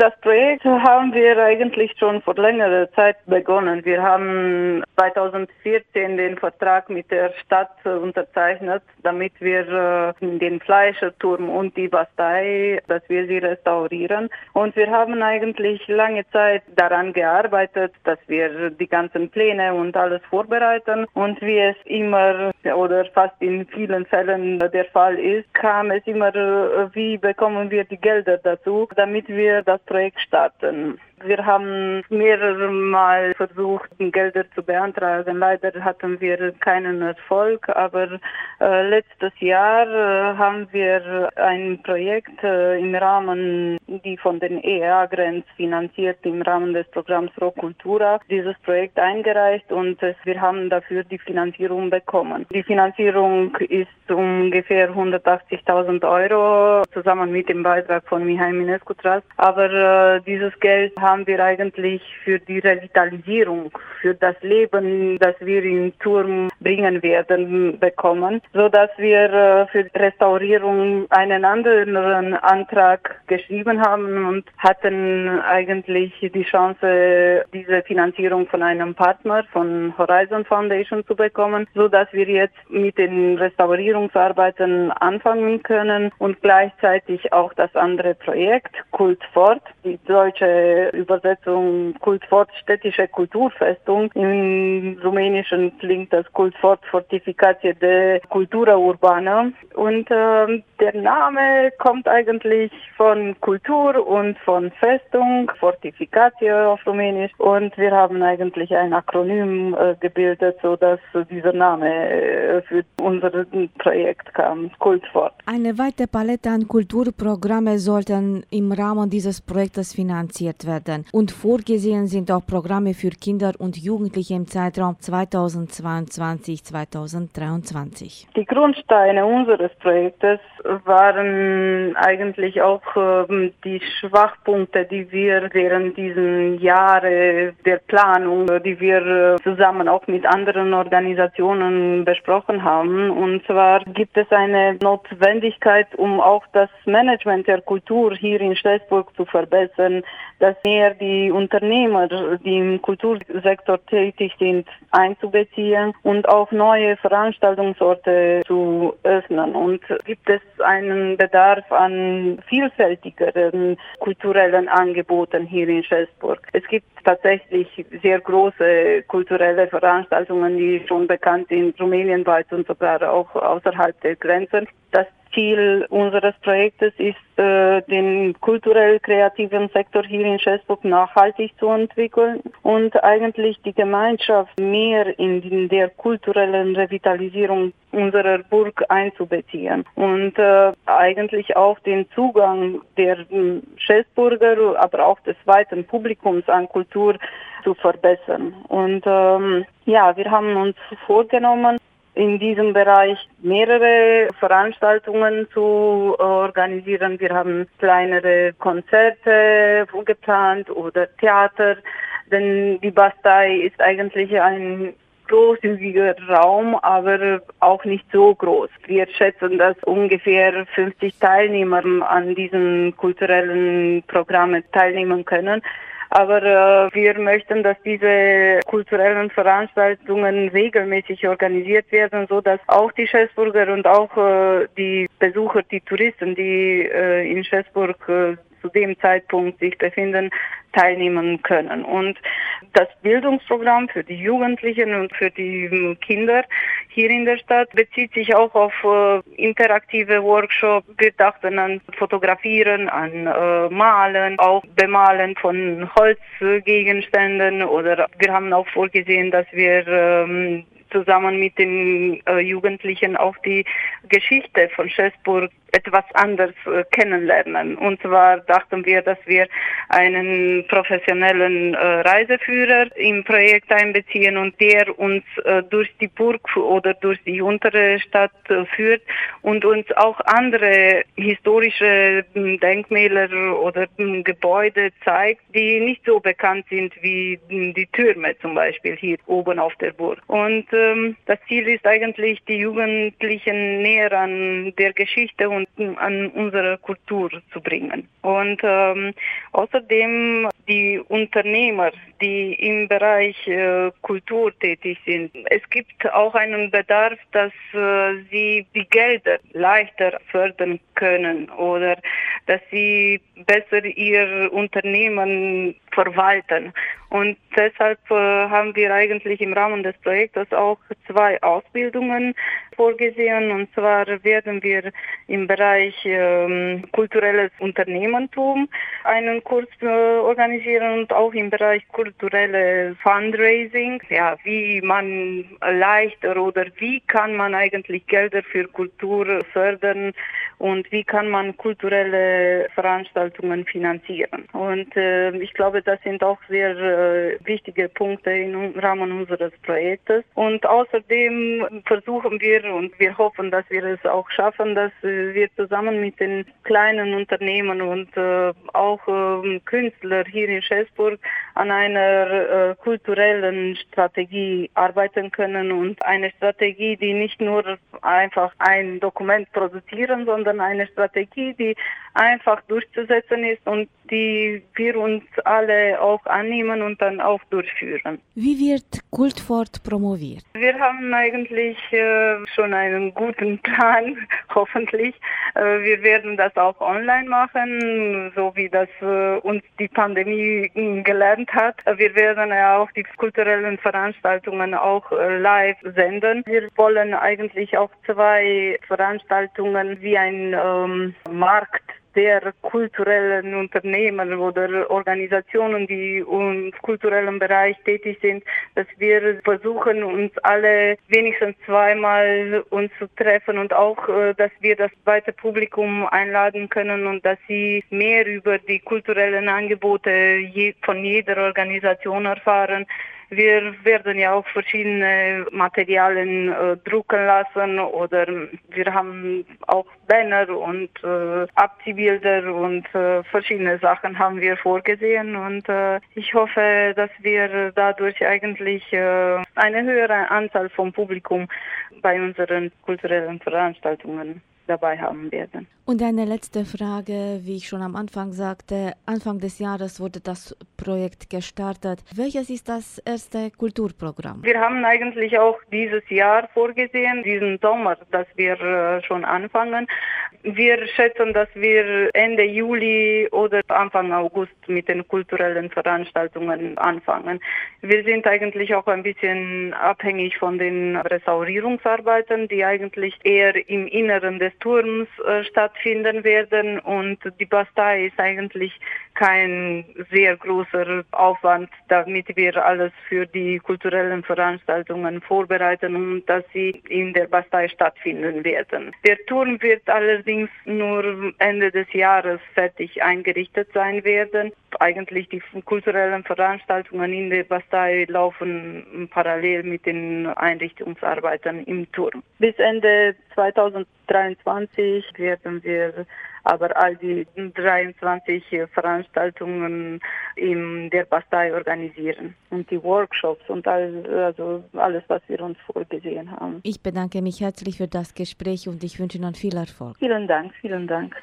Das Projekt haben wir eigentlich schon vor längerer Zeit begonnen. Wir haben 2014 den Vertrag mit der Stadt unterzeichnet, damit wir äh, den Fleischerturm und die Bastei, dass wir sie restaurieren. Und wir haben eigentlich lange Zeit daran gearbeitet, dass wir die ganzen Pläne und alles vorbereiten. Und wie es immer oder fast in vielen Fällen der Fall ist, kam es immer, äh, wie bekommen wir die Gelder dazu, damit wir das Projekt starten. Wir haben mehrere Mal versucht, Gelder zu beantragen. Leider hatten wir keinen Erfolg, aber äh, letztes Jahr äh, haben wir ein Projekt äh, im Rahmen, die von den EA Grenz finanziert, im Rahmen des Programms Pro Cultura, dieses Projekt eingereicht und wir haben dafür die Finanzierung bekommen. Die Finanzierung ist ungefähr 180.000 Euro zusammen mit dem Beitrag von Mihai Minescu Trust, aber äh, dieses Geld haben haben wir eigentlich für die Revitalisierung, für das Leben, das wir im Turm bringen werden, bekommen, so dass wir äh, für die Restaurierung einen anderen Antrag geschrieben haben und hatten eigentlich die Chance, diese Finanzierung von einem Partner von Horizon Foundation zu bekommen, so dass wir jetzt mit den Restaurierungsarbeiten anfangen können und gleichzeitig auch das andere Projekt Kult Fort, die deutsche Übersetzung Kultfort städtische Kulturfestung. Im Rumänischen klingt das Kultfort Fortificație de Cultura Urbana. Und äh, der Name kommt eigentlich von Kultur und von Festung, Fortificație auf Rumänisch. Und wir haben eigentlich ein Akronym äh, gebildet, sodass dieser Name äh, für unser Projekt kam, Kultfort. Eine weite Palette an Kulturprogramme sollten im Rahmen dieses Projektes finanziert werden werden. Und vorgesehen sind auch Programme für Kinder und Jugendliche im Zeitraum 2022-2023. Die Grundsteine unseres Projektes waren eigentlich auch äh, die Schwachpunkte, die wir während diesen Jahre der Planung, die wir äh, zusammen auch mit anderen Organisationen besprochen haben. Und zwar gibt es eine Notwendigkeit, um auch das Management der Kultur hier in Schlesburg zu verbessern, dass mehr die Unternehmer, die im Kultursektor tätig sind, einzubeziehen und auch neue Veranstaltungsorte zu öffnen. Und gibt es einen Bedarf an vielfältigeren kulturellen Angeboten hier in Schäßburg. Es gibt tatsächlich sehr große kulturelle Veranstaltungen, die schon bekannt sind, rumänienweit und sogar auch außerhalb der Grenzen. Das Ziel unseres Projektes ist, äh, den kulturell-kreativen Sektor hier in Schäßburg nachhaltig zu entwickeln und eigentlich die Gemeinschaft mehr in der kulturellen Revitalisierung unserer Burg einzubeziehen und äh, eigentlich auch den Zugang der hm, Schäßburger, aber auch des weiten Publikums an Kultur zu verbessern. Und ähm, ja, wir haben uns vorgenommen, in diesem Bereich mehrere Veranstaltungen zu organisieren. Wir haben kleinere Konzerte geplant oder Theater, denn die Bastei ist eigentlich ein großzügiger Raum, aber auch nicht so groß. Wir schätzen, dass ungefähr 50 Teilnehmer an diesen kulturellen Programmen teilnehmen können. Aber äh, wir möchten, dass diese kulturellen Veranstaltungen regelmäßig organisiert werden, so dass auch die Schäßburger und auch äh, die Besucher, die Touristen, die äh, in Schäßburg äh, zu dem Zeitpunkt sich befinden, teilnehmen können. Und das Bildungsprogramm für die Jugendlichen und für die Kinder hier in der Stadt bezieht sich auch auf äh, interaktive Workshops. Wir dachten an Fotografieren, an äh, Malen, auch Bemalen von Holzgegenständen oder wir haben auch vorgesehen, dass wir ähm, zusammen mit den äh, Jugendlichen auch die Geschichte von Schäßburg etwas anders äh, kennenlernen. Und zwar dachten wir, dass wir einen professionellen äh, Reiseführer im Projekt einbeziehen und der uns äh, durch die Burg oder durch die untere Stadt führt und uns auch andere historische Denkmäler oder Gebäude zeigt, die nicht so bekannt sind wie die Türme zum Beispiel hier oben auf der Burg. Und ähm, das Ziel ist eigentlich, die Jugendlichen näher an der Geschichte und und an unsere Kultur zu bringen. Und ähm, außerdem die Unternehmer, die im Bereich äh, Kultur tätig sind. Es gibt auch einen Bedarf, dass äh, sie die Gelder leichter fördern können oder dass sie besser ihr Unternehmen verwalten. Und deshalb äh, haben wir eigentlich im Rahmen des Projektes auch zwei Ausbildungen vorgesehen. Und zwar werden wir im Bereich ähm, kulturelles Unternehmertum einen Kurs äh, organisieren und auch im Bereich kulturelle Fundraising. Ja, wie man leichter oder wie kann man eigentlich Gelder für Kultur fördern und wie kann man kulturelle Veranstaltungen finanzieren. Und äh, ich glaube, das sind auch sehr äh, wichtige Punkte im Rahmen unseres Projektes. Und außerdem versuchen wir und wir hoffen, dass wir es auch schaffen, dass äh, wir zusammen mit den kleinen Unternehmen und äh, auch ähm, Künstler hier in Schäßburg an einer äh, kulturellen Strategie arbeiten können und eine Strategie, die nicht nur einfach ein Dokument produzieren, sondern eine Strategie, die einfach durchzusetzen ist und die wir uns alle auch annehmen und dann auch durchführen. Wie wird Kultfort promoviert? Wir haben eigentlich äh, schon einen guten Plan, hoffentlich. Äh, wir werden das auch online machen, so wie das äh, uns die Pandemie gelernt hat. Wir werden ja auch die kulturellen Veranstaltungen auch live senden. Wir wollen eigentlich auch zwei Veranstaltungen wie ein ähm, Markt der kulturellen Unternehmen oder Organisationen, die im kulturellen Bereich tätig sind, dass wir versuchen, uns alle wenigstens zweimal uns zu treffen und auch, äh, dass wir das breite Publikum einladen können und dass sie mehr über die kulturellen Angebote von jeder Organisation erfahren wir werden ja auch verschiedene Materialien äh, drucken lassen oder wir haben auch Banner und äh, Abziehbilder und äh, verschiedene Sachen haben wir vorgesehen und äh, ich hoffe, dass wir dadurch eigentlich äh, eine höhere Anzahl vom Publikum bei unseren kulturellen Veranstaltungen dabei haben werden. Und eine letzte Frage, wie ich schon am Anfang sagte, Anfang des Jahres wurde das Projekt gestartet. Welches ist das erste Kulturprogramm? Wir haben eigentlich auch dieses Jahr vorgesehen, diesen Sommer, dass wir äh, schon anfangen. Wir schätzen, dass wir Ende Juli oder Anfang August mit den kulturellen Veranstaltungen anfangen. Wir sind eigentlich auch ein bisschen abhängig von den Restaurierungsarbeiten, die eigentlich eher im Inneren des Turms äh, stattfinden werden. Und die Bastei ist eigentlich kein sehr großer Aufwand, damit wir alles für die kulturellen Veranstaltungen vorbereiten und dass sie in der Bastei stattfinden werden. Der Turm wird allerdings nur Ende des Jahres fertig eingerichtet sein werden. Eigentlich die kulturellen Veranstaltungen in der Bastei laufen parallel mit den Einrichtungsarbeiten im Turm. Bis Ende 2023 werden wir aber all die 23 Veranstaltungen in der Bastei organisieren und die Workshops und all, also alles, was wir uns vorgesehen haben. Ich bedanke mich herzlich für das Gespräch und ich wünsche Ihnen viel Erfolg. Vielen Dank, vielen Dank.